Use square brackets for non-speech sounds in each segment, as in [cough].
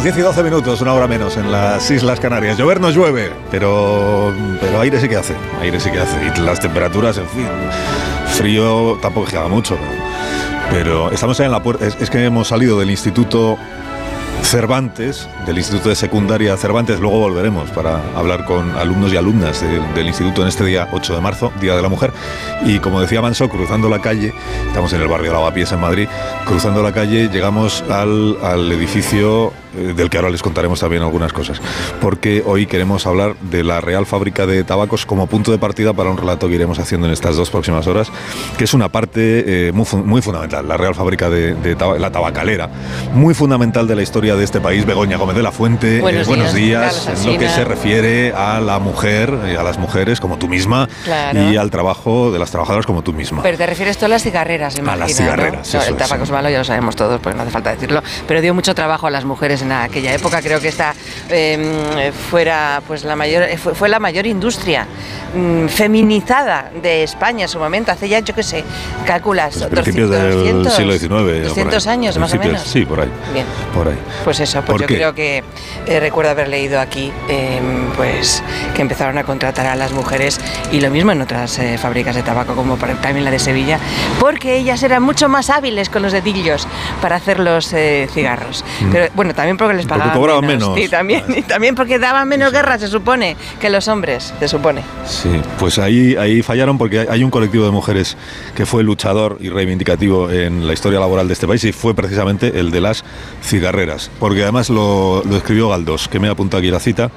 las 10 y 12 minutos, una hora menos en las Islas Canarias. Llover no llueve, pero, pero aire sí que hace, aire sí que hace. Y las temperaturas, en fin, frío tampoco llega mucho. Pero estamos ahí en la puerta, es que hemos salido del instituto Cervantes, del Instituto de Secundaria Cervantes. Luego volveremos para hablar con alumnos y alumnas del instituto en este día 8 de marzo, Día de la Mujer. Y como decía Manso, cruzando la calle, estamos en el barrio Lavapiés en Madrid, cruzando la calle llegamos al, al edificio eh, del que ahora les contaremos también algunas cosas, porque hoy queremos hablar de la Real Fábrica de Tabacos como punto de partida para un relato que iremos haciendo en estas dos próximas horas, que es una parte eh, muy, fundamental, la Real Fábrica de, de la tabacalera, muy fundamental de la historia de este país. Begoña Gómez de la Fuente, eh, buenos, eh, buenos días, días en lo que se refiere a la mujer, a las mujeres como tú misma claro. y al trabajo de las trabajadoras como tú misma. Pero te refieres tú a las cigarreras, A imagino, las cigarreras, ¿no? eso El tabaco es sí. malo, ya lo sabemos todos, pues no hace falta decirlo. Pero dio mucho trabajo a las mujeres en aquella época. Creo que esta eh, fuera, pues la mayor, eh, fue, fue la mayor industria mm, feminizada de España en su momento. Hace ya, yo qué sé, calculas, Pues principios 200, del siglo XIX. o por ahí. 200 años más o Principios- menos. Sí, por ahí. Bien. Por ahí. Pues eso, pues ¿Por yo qué? creo que eh, recuerdo haber leído aquí eh, pues que empezaron a contratar a las mujeres y lo mismo en otras eh, fábricas de tabaco como también la de Sevilla, porque ellas eran mucho más hábiles con los dedillos para hacer los eh, cigarros. Pero bueno, también porque les Mm. Porque pagaban cobraban menos. Sí, también, y también porque daban menos guerra, se supone, que los hombres, se supone. Sí, pues ahí, ahí fallaron porque hay un colectivo de mujeres que fue luchador y reivindicativo en la historia laboral de este país y fue precisamente el de las cigarreras. Porque además lo, lo escribió Galdós, que me ha apuntado aquí la cita,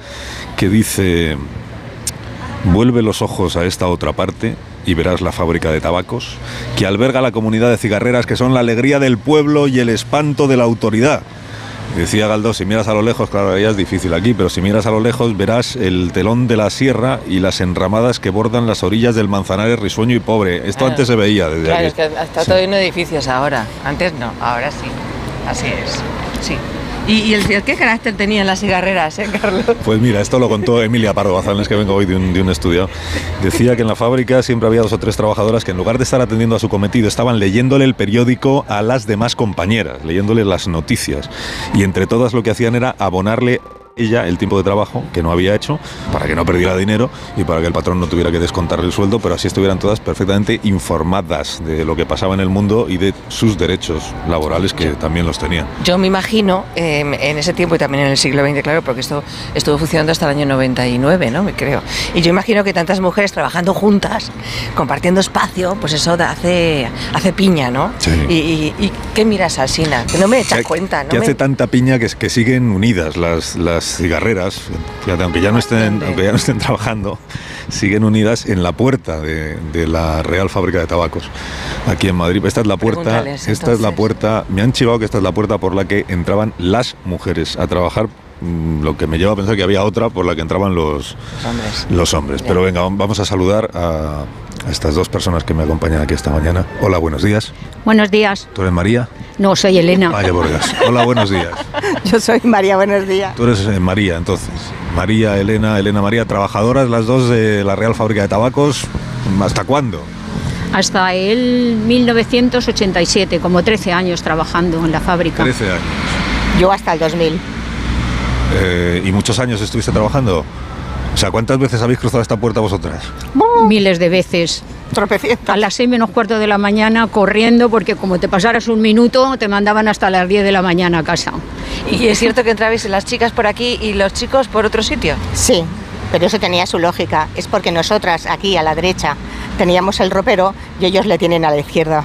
que dice, vuelve los ojos a esta otra parte y verás la fábrica de tabacos, que alberga la comunidad de cigarreras que son la alegría del pueblo y el espanto de la autoridad. Decía Galdós, si miras a lo lejos, claro, ya es difícil aquí, pero si miras a lo lejos verás el telón de la sierra y las enramadas que bordan las orillas del Manzanares risueño y pobre. Esto Claro. antes se veía desde Claro, aquí. es que está Sí. todo lleno de edificios ahora. Antes no, ahora sí. Así es. Sí. ¿Y, y el, qué carácter tenían las cigarreras, eh, Carlos? Pues mira, esto lo contó Emilia Pardo Bazán, que vengo hoy de un, de un estudio. Decía que en la fábrica siempre había dos o tres trabajadoras que en lugar de estar atendiendo a su cometido estaban leyéndole el periódico a las demás compañeras, leyéndole las noticias. Y entre todas lo que hacían era abonarle ella el tiempo de trabajo que no había hecho para que no perdiera dinero y para que el patrón no tuviera que descontarle el sueldo, pero así estuvieran todas perfectamente informadas de lo que pasaba en el mundo y de sus derechos laborales que también los tenían. Yo me imagino, eh, en ese tiempo y también en el siglo XX, claro, porque esto estuvo funcionando hasta el año 99, ¿no? Me creo. Y yo imagino que tantas mujeres trabajando juntas, compartiendo espacio, pues eso hace, hace piña, ¿no? Sí. Y, y- y qué miras, Alsina? Que no me echas cuenta, ¿no? que me- hace tanta piña que, que siguen unidas las, las cigarreras, fíjate, aunque ya no estén, aunque ya no estén [laughs] trabajando, siguen unidas en la puerta de, de la Real Fábrica de Tabacos, aquí en Madrid. Esta es la puerta, esta es la puerta, me han chivado que esta es la puerta por la que entraban las mujeres a trabajar, mm, lo que me lleva a pensar que había otra por la que entraban los, Los hombres. los hombres. Pero venga, vamos a saludar a, a estas dos personas que me acompañan aquí esta mañana. Hola, buenos días. Buenos días. ¿Tú eres María? No, soy Elena. Vaya por Dios. Hola, buenos días. [laughs] Yo soy María, buenos días. Tú eres eh, María, entonces. María, Elena, Elena María, trabajadoras las dos de la Real Fábrica de Tabacos. ¿Hasta cuándo? Hasta el 1987, como 13 años trabajando en la fábrica. 13 años. Yo hasta el 2000. Eh, ¿Y muchos años estuviste trabajando? O sea, ¿cuántas veces habéis cruzado esta puerta vosotras? Miles de veces. Tropecientas. A las 6 menos cuarto de la mañana corriendo porque como te pasaras un minuto te mandaban hasta las 10 de la mañana a casa. Y es cierto que entrabais las chicas por aquí y los chicos por otro sitio. Sí, pero eso tenía su lógica. Es porque nosotras aquí a la derecha teníamos el ropero y ellos le tienen a la izquierda.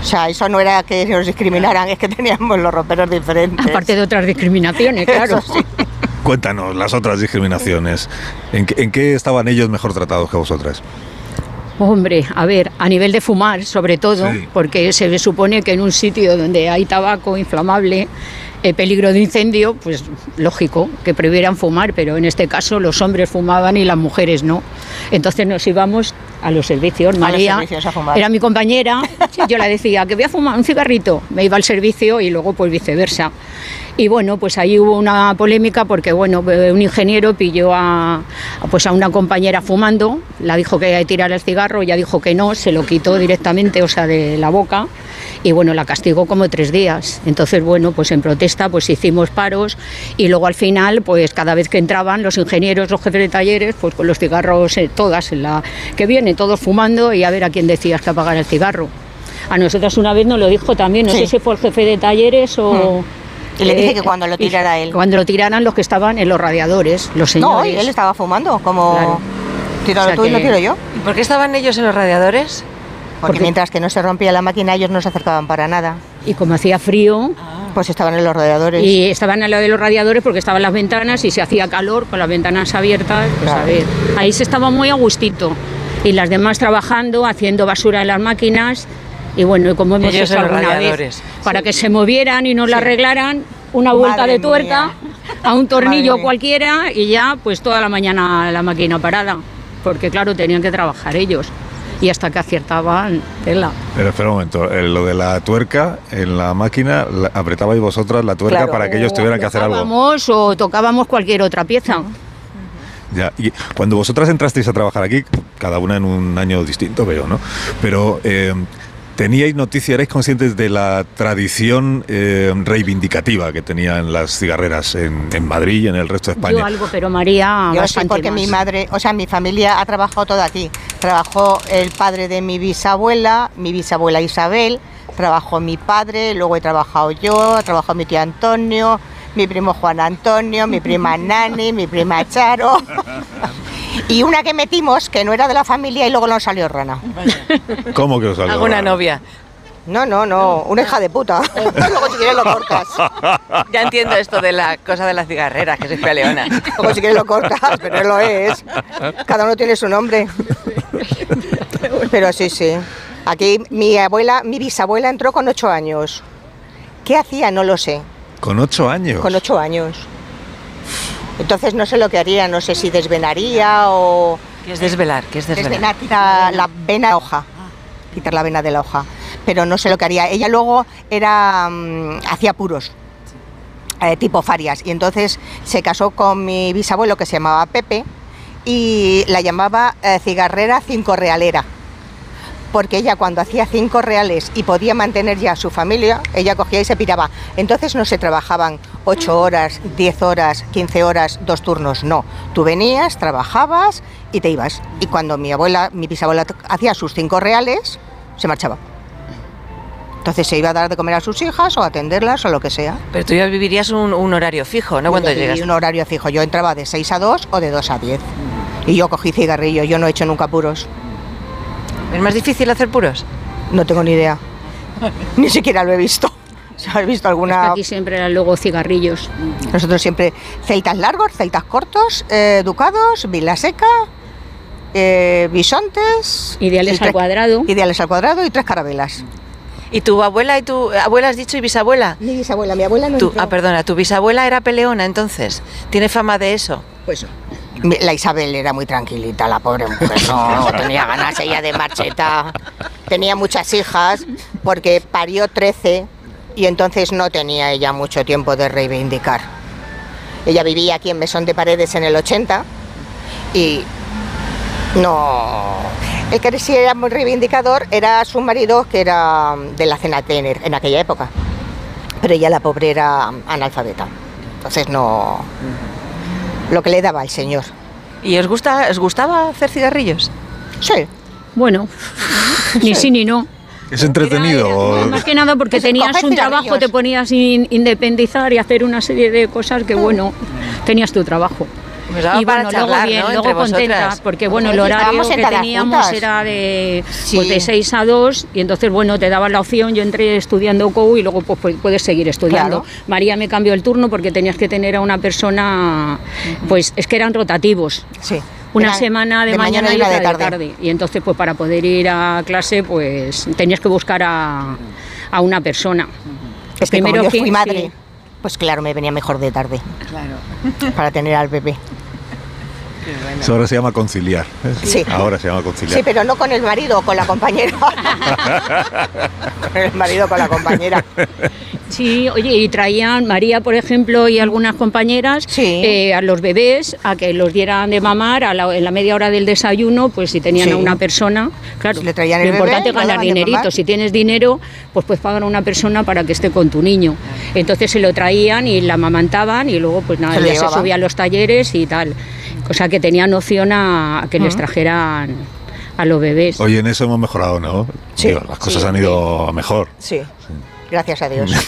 O sea, eso no era que nos discriminaran, es que teníamos los roperos diferentes. Aparte de otras discriminaciones, claro. Eso sí. Cuéntanos las otras discriminaciones. ¿En qué, en qué estaban ellos mejor tratados que vosotras? Hombre, a ver, a nivel de fumar, sobre todo, Sí. porque se supone que en un sitio donde hay tabaco inflamable, eh, peligro de incendio, pues lógico que previeran fumar, pero en este caso los hombres fumaban y las mujeres no. Entonces nos íbamos a los servicios. los María servicios a fumar. era mi compañera, [laughs] yo le decía que voy a fumar un cigarrito, me iba al servicio y luego pues viceversa. Y bueno, pues ahí hubo una polémica porque bueno, eh, un ingeniero pilló a, pues a una compañera fumando, la dijo que iba a tirar el cigarro, ella dijo que no, se lo quitó directamente, o sea, de la boca y bueno, la castigó como tres días. Entonces, bueno, pues en protesta pues hicimos paros y luego al final, pues cada vez que entraban los ingenieros, los jefes de talleres, pues con los cigarros eh, todas en la que vienen, todos fumando y a ver a quién decías que apagar el cigarro. A nosotros una vez nos lo dijo también, no Sí. sé si fue el jefe de talleres o... Y le dije eh, que cuando lo tirara y- él. Cuando lo tiraran los que estaban en los radiadores, los No, señores. él estaba fumando, como Claro. tíralo O sea tú y lo tiro yo. ¿Y por qué estaban ellos en los radiadores? Porque, Porque- mientras que no se rompía la máquina, ellos no se acercaban para nada. Y como hacía frío, Pues estaban en los radiadores. y estaban al lado de los radiadores porque estaban las ventanas y se hacía calor con las ventanas abiertas, pues Claro. a ver, ahí se estaba muy a gustito. Y las demás trabajando, haciendo basura en las máquinas. Y bueno, y como hemos Ellos hecho en los alguna vez, radiadores. para que se movieran y no la Sí. arreglaran, una vuelta Madre de tuerca mía. a un [laughs] tornillo Madre cualquiera y ya pues toda la mañana la máquina parada. Porque claro, tenían que trabajar ellos. Y hasta que aciertaban tela. Pero espera un momento, eh, lo de la tuerca en la máquina, la- apretabais vosotras la tuerca Claro. para que ellos tuvieran que hacer algo. Tocábamos o tocábamos cualquier otra pieza. Ya, y cuando vosotras entrasteis a trabajar aquí, cada una en un año distinto, veo, ¿no? Pero eh, teníais noticia, erais conscientes de la tradición eh, reivindicativa que tenían las cigarreras en, en Madrid y en el resto de Yo España. algo, pero María Yo sí, porque más. mi madre, o sea, mi familia ha trabajado todo aquí. Trabajó el padre de mi bisabuela, mi bisabuela Isabel, trabajó mi padre, luego he trabajado yo, ha trabajado mi tío Antonio, mi primo Juan Antonio, mi prima [laughs] Nani, mi prima Charo. [laughs] Y una que metimos que no era de la familia y luego nos salió rana. ¿Cómo que os salió Hago una raro? novia. No, no, no, una hija de puta. [laughs] luego si quieres lo cortas. Ya entiendo esto de la cosa de las cigarreras, que soy peleona. Luego si quieres lo cortas, pero no lo es. Cada uno tiene su nombre. Pero sí, sí. Aquí mi abuela, mi bisabuela entró con ocho años. ¿Qué hacía? No lo sé. Con ocho años. Con ocho años. Entonces no sé lo que haría, no sé si desvenaría o ¿Qué es desvelar? ¿Qué es desvelar? desvenar, quitar la vena de la hoja. Quitar la vena de la hoja. Pero no sé lo que haría. Ella luego era mm, hacía puros. eh, tipo farias. Y entonces se casó con mi bisabuelo que se llamaba Pepe y la llamaba eh, cigarrera cinco realera. Porque ella cuando hacía cinco reales y podía mantener ya a su familia, ella cogía y se piraba. Entonces no se trabajaban ocho horas, 10 horas, 15 horas, dos turnos, no. Tú venías, trabajabas y te ibas. Y cuando mi abuela, mi bisabuela hacía sus cinco reales, se marchaba. Entonces se iba a dar de comer a sus hijas o a atenderlas o lo que sea. Pero tú ya vivirías un, un horario fijo, ¿no? Cuando llegas. un horario fijo. Yo entraba de 6 a 2 o de 2 a 10. Y yo cogí cigarrillo, yo no he hecho nunca puros. ¿Es más difícil hacer puros? No tengo ni idea. [laughs] Ni siquiera lo he visto. Si has visto alguna. aquí siempre eran luego cigarrillos. Nosotros siempre celtas largos, celtas cortos, eh, ducados, vila seca, eh, bisontes. Ideales al cuadrado. Ideales al cuadrado y tres carabelas. ¿Y tu abuela y tu abuela has dicho y bisabuela? Mi bisabuela, mi abuela no Tu- ah, perdona, tu bisabuela era peleona entonces. Tiene fama de eso. Pues mi- la Isabel era muy tranquilita, la pobre mujer. No, [laughs] tenía ganas ella de marcheta. Tenía muchas hijas porque parió 13 y entonces no tenía ella mucho tiempo de reivindicar. Ella vivía aquí en Mesón de Paredes en el 80 y no. El que sí era muy reivindicador era su marido, que era de la cena Tener en aquella época. Pero ella, la pobre, era analfabeta. Entonces no. Lo que le daba al señor. ¿Y os, gusta, os gustaba hacer cigarrillos? Sí. Bueno, [laughs] ni sí ni no. ¿Es entretenido? o- Más que nada porque tenías un trabajo, te ponías in- independizar y hacer una serie de cosas que, bueno, tenías tu trabajo. Daba y bueno, charlar, luego bien, ¿no? luego contenta, vosotras. porque bueno, el horario que teníamos juntas. era de, Sí. pues de 6 a 2 y entonces bueno, te daban la opción, yo entré estudiando COU y luego pues, pues, puedes seguir estudiando. Claro. María me cambió el turno porque tenías que tener a una persona, pues es que eran rotativos. Sí. Una Era semana de, mañana y una otra de tarde. Y entonces, pues para poder ir a clase, pues tenías que buscar a, a una persona. Es que Primero como yo que- fui madre, sí. pues claro, me venía mejor de tarde Claro. para tener al bebé. Eso ahora se llama conciliar. ¿eh? Sí. Ahora se llama conciliar. Sí, pero no con el marido, con la compañera. [laughs] con el marido, con la compañera. [laughs] Sí, oye, y traían María, por ejemplo, y algunas compañeras Sí. eh, a los bebés a que los dieran de mamar a la- en la media hora del desayuno, pues si tenían Sí. a una persona, claro, Le traían lo el importante es ganar dinerito. Si tienes dinero, pues puedes pagar a una persona para que esté con tu niño. Entonces se lo traían y la amamantaban y luego pues nada, Se ya se subía a los talleres y tal. Cosa que tenían opción a, a que les trajeran a los bebés. Oye, en eso hemos mejorado, ¿no? Sí, Digo, las cosas sí, han ido mejor. Sí. Gracias a Dios. [laughs]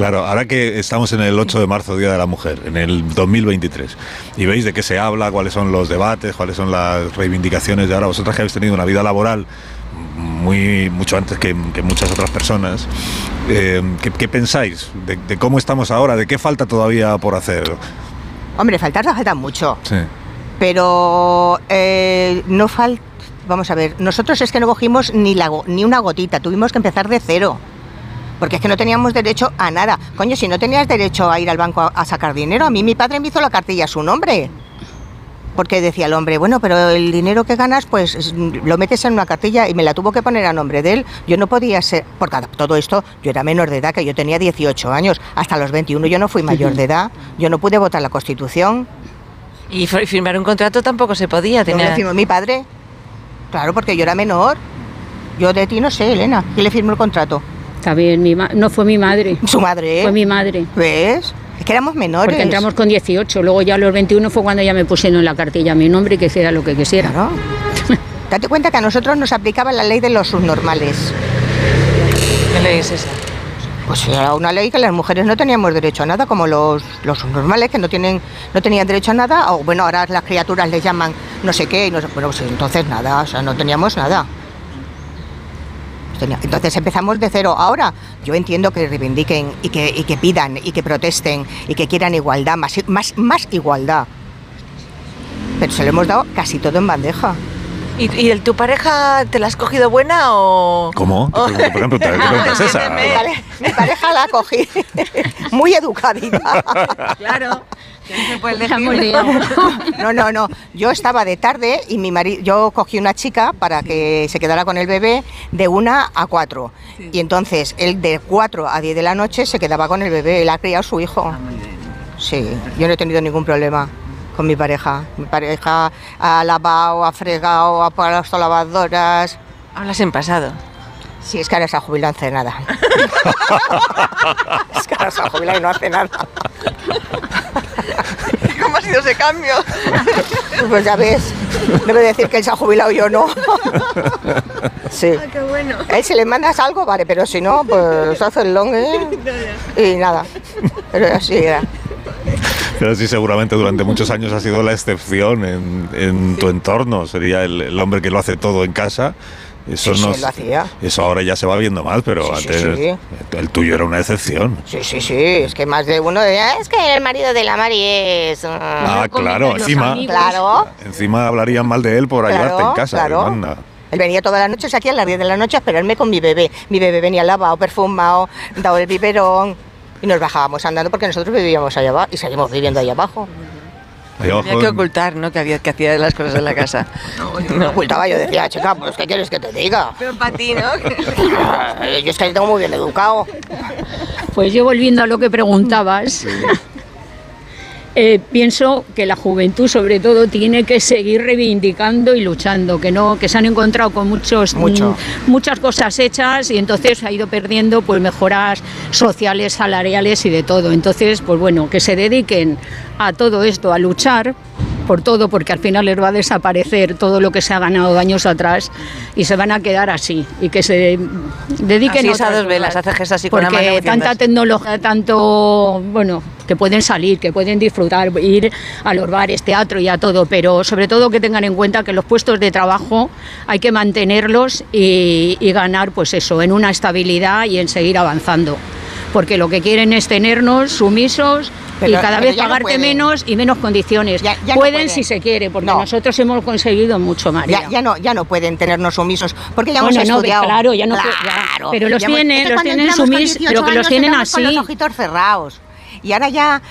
Claro, ahora que estamos en el 8 de marzo, Día de la Mujer, en el 2023, y veis de qué se habla, cuáles son los debates, cuáles son las reivindicaciones de ahora, vosotras que habéis tenido una vida laboral muy mucho antes que, que muchas otras personas, eh, ¿qué, qué pensáis de, de cómo estamos ahora? ¿De qué falta todavía por hacer? Hombre, faltar no falta mucho. Sí. Pero eh, no falta. Vamos a ver, nosotros es que no cogimos ni, la, ni una gotita, tuvimos que empezar de cero. Porque es que no teníamos derecho a nada. Coño, si no tenías derecho a ir al banco a, a sacar dinero, a mí mi padre me hizo la cartilla a su nombre. Porque decía el hombre, bueno, pero el dinero que ganas, pues es- lo metes en una cartilla y me la tuvo que poner a nombre de él. Yo no podía ser, porque a todo esto yo era menor de edad, que yo tenía 18 años. Hasta los 21 yo no fui mayor de edad. Yo no pude votar la Constitución. Y fir- firmar un contrato tampoco se podía. ¿No Tenía... firmó mi padre? Claro, porque yo era menor. Yo de ti no sé, Elena. ¿Quién le firmó el contrato? También mi ma- no fue mi madre, Su madre. ¿eh? fue mi madre. ¿Ves? Es que éramos menores. Porque entramos con 18, luego ya a los 21 fue cuando ya me pusieron en la cartilla mi nombre y que hiciera lo que quisiera. Claro. [laughs] Date cuenta que a nosotros nos aplicaba la ley de los subnormales. ¿Qué ley es esa? Pues era una ley que las mujeres no teníamos derecho a nada, como los, los subnormales que no tienen no tenían derecho a nada, o bueno, ahora las criaturas les llaman no sé qué, y no sé- bueno, pues entonces nada, o sea, no teníamos nada. Tenía- Entonces empezamos de cero. Ahora yo entiendo que reivindiquen y que, y que pidan y que protesten y que quieran igualdad, más, más, más igualdad. Pero se lo hemos dado casi todo en bandeja. ¿Y, y el, tu pareja te la has cogido buena o...? ¿Cómo? [laughs] Por ejemplo, ¿qué pregunta es esa? Mi pareja la cogí [laughs] muy educadita. Claro. [laughs] [laughs] no. No, no. Yo estaba de tarde y mi marido, yo cogí una chica para que se quedara con el bebé de una a cuatro. Y entonces él de cuatro a diez de la noche se quedaba con el bebé. Él ha criado a su hijo. Sí, yo no he tenido ningún problema con mi pareja. Mi pareja ha lavado, ha fregado, ha puesto lavadoras. Hablas en pasado. Sí, es que ahora se ha jubilado, no hace nada. [laughs] es que ahora se ha jubilado y no hace nada. ¿Cómo ha sido ese cambio? [laughs] Pues ya ves, a decir que él se ha jubilado y yo no. [laughs] Sí. Qué bueno. Él si le mandas algo, vale, pero si no, pues [laughs] hace el long ¿eh? y nada. Pero así era. Pero sí, seguramente durante muchos años ha sido la excepción en, en tu entorno. Sería el, el hombre que lo hace todo en casa. Eso, Sí, sí, no- lo hacía. eso ahora ya se va viendo más, pero Sí, sí, antes sí. el tuyo era una excepción. Sí, sí, sí, es que más de uno de, "Ah, es que el marido de la Mari es... ah". Ah, claro, encima. Claro, encima hablarían mal de él por ayudarte claro, en casa. claro. Él venía todas las noches aquí a las 10 de la noche a esperarme con mi bebé. Mi bebé venía lavado, perfumado, dado el biberón y nos bajábamos andando porque nosotros vivíamos allá abajo y seguimos viviendo allá abajo. Tenía que ocultar, ¿no? Que, había, que hacía las cosas en la casa. [laughs] No ocultaba, yo decía, chica, pues ¿qué quieres que te diga? Pero para ti, ¿no? [laughs] Yo es que tengo muy bien educado. Pues yo volviendo a lo que preguntabas, eh, pienso que la juventud sobre todo tiene que seguir reivindicando y luchando, que no, que se han encontrado con muchos Mucho. mm, muchas cosas hechas y entonces ha ido perdiendo pues mejoras sociales, salariales y de todo. Entonces, pues bueno, que se dediquen a todo esto, a luchar por todo, porque al final les va a desaparecer todo lo que se ha ganado años atrás y se van a quedar así y que se dediquen Así es a otras dos velas, hace gestos así con la mano tanta tecnología, tanto, bueno, que pueden salir, que pueden disfrutar, ir a los bares, teatro y a todo, pero sobre todo que tengan en cuenta que los puestos de trabajo hay que mantenerlos y, y ganar, pues eso, en una estabilidad y en seguir avanzando. Porque lo que quieren es tenernos sumisos Pero- y cada vez no pagarte menos y menos condiciones. Ya- ya no pueden, si se quiere, porque No. nosotros hemos conseguido mucho, María. Ya, ya no, ya no pueden tenernos sumisos, porque ya hemos Bueno, no, estudiado. claro, ya no pu- ya, pero los hemos- tienen, es que los tienen entramos con sumis- 18 pero que los tienen Con así. los ojitos cerrados. Y ahora ya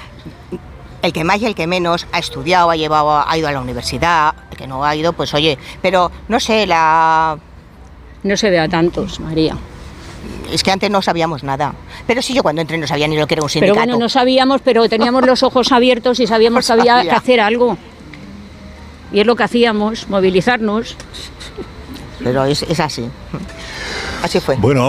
el que más y el que menos ha estudiado, ha llevado, ha ido a la universidad, el que no ha ido, pues oye, pero no sé, la No se ve a tantos, María. es que antes no sabíamos nada. Pero sí, yo cuando entré no sabía ni lo que era un Pero sindicato. bueno, no sabíamos, pero teníamos los ojos abiertos y sabíamos [laughs] que había sabía. que hacer algo. Y es lo que hacíamos, movilizarnos. Pero es, es así. Así fue. Bueno, vamos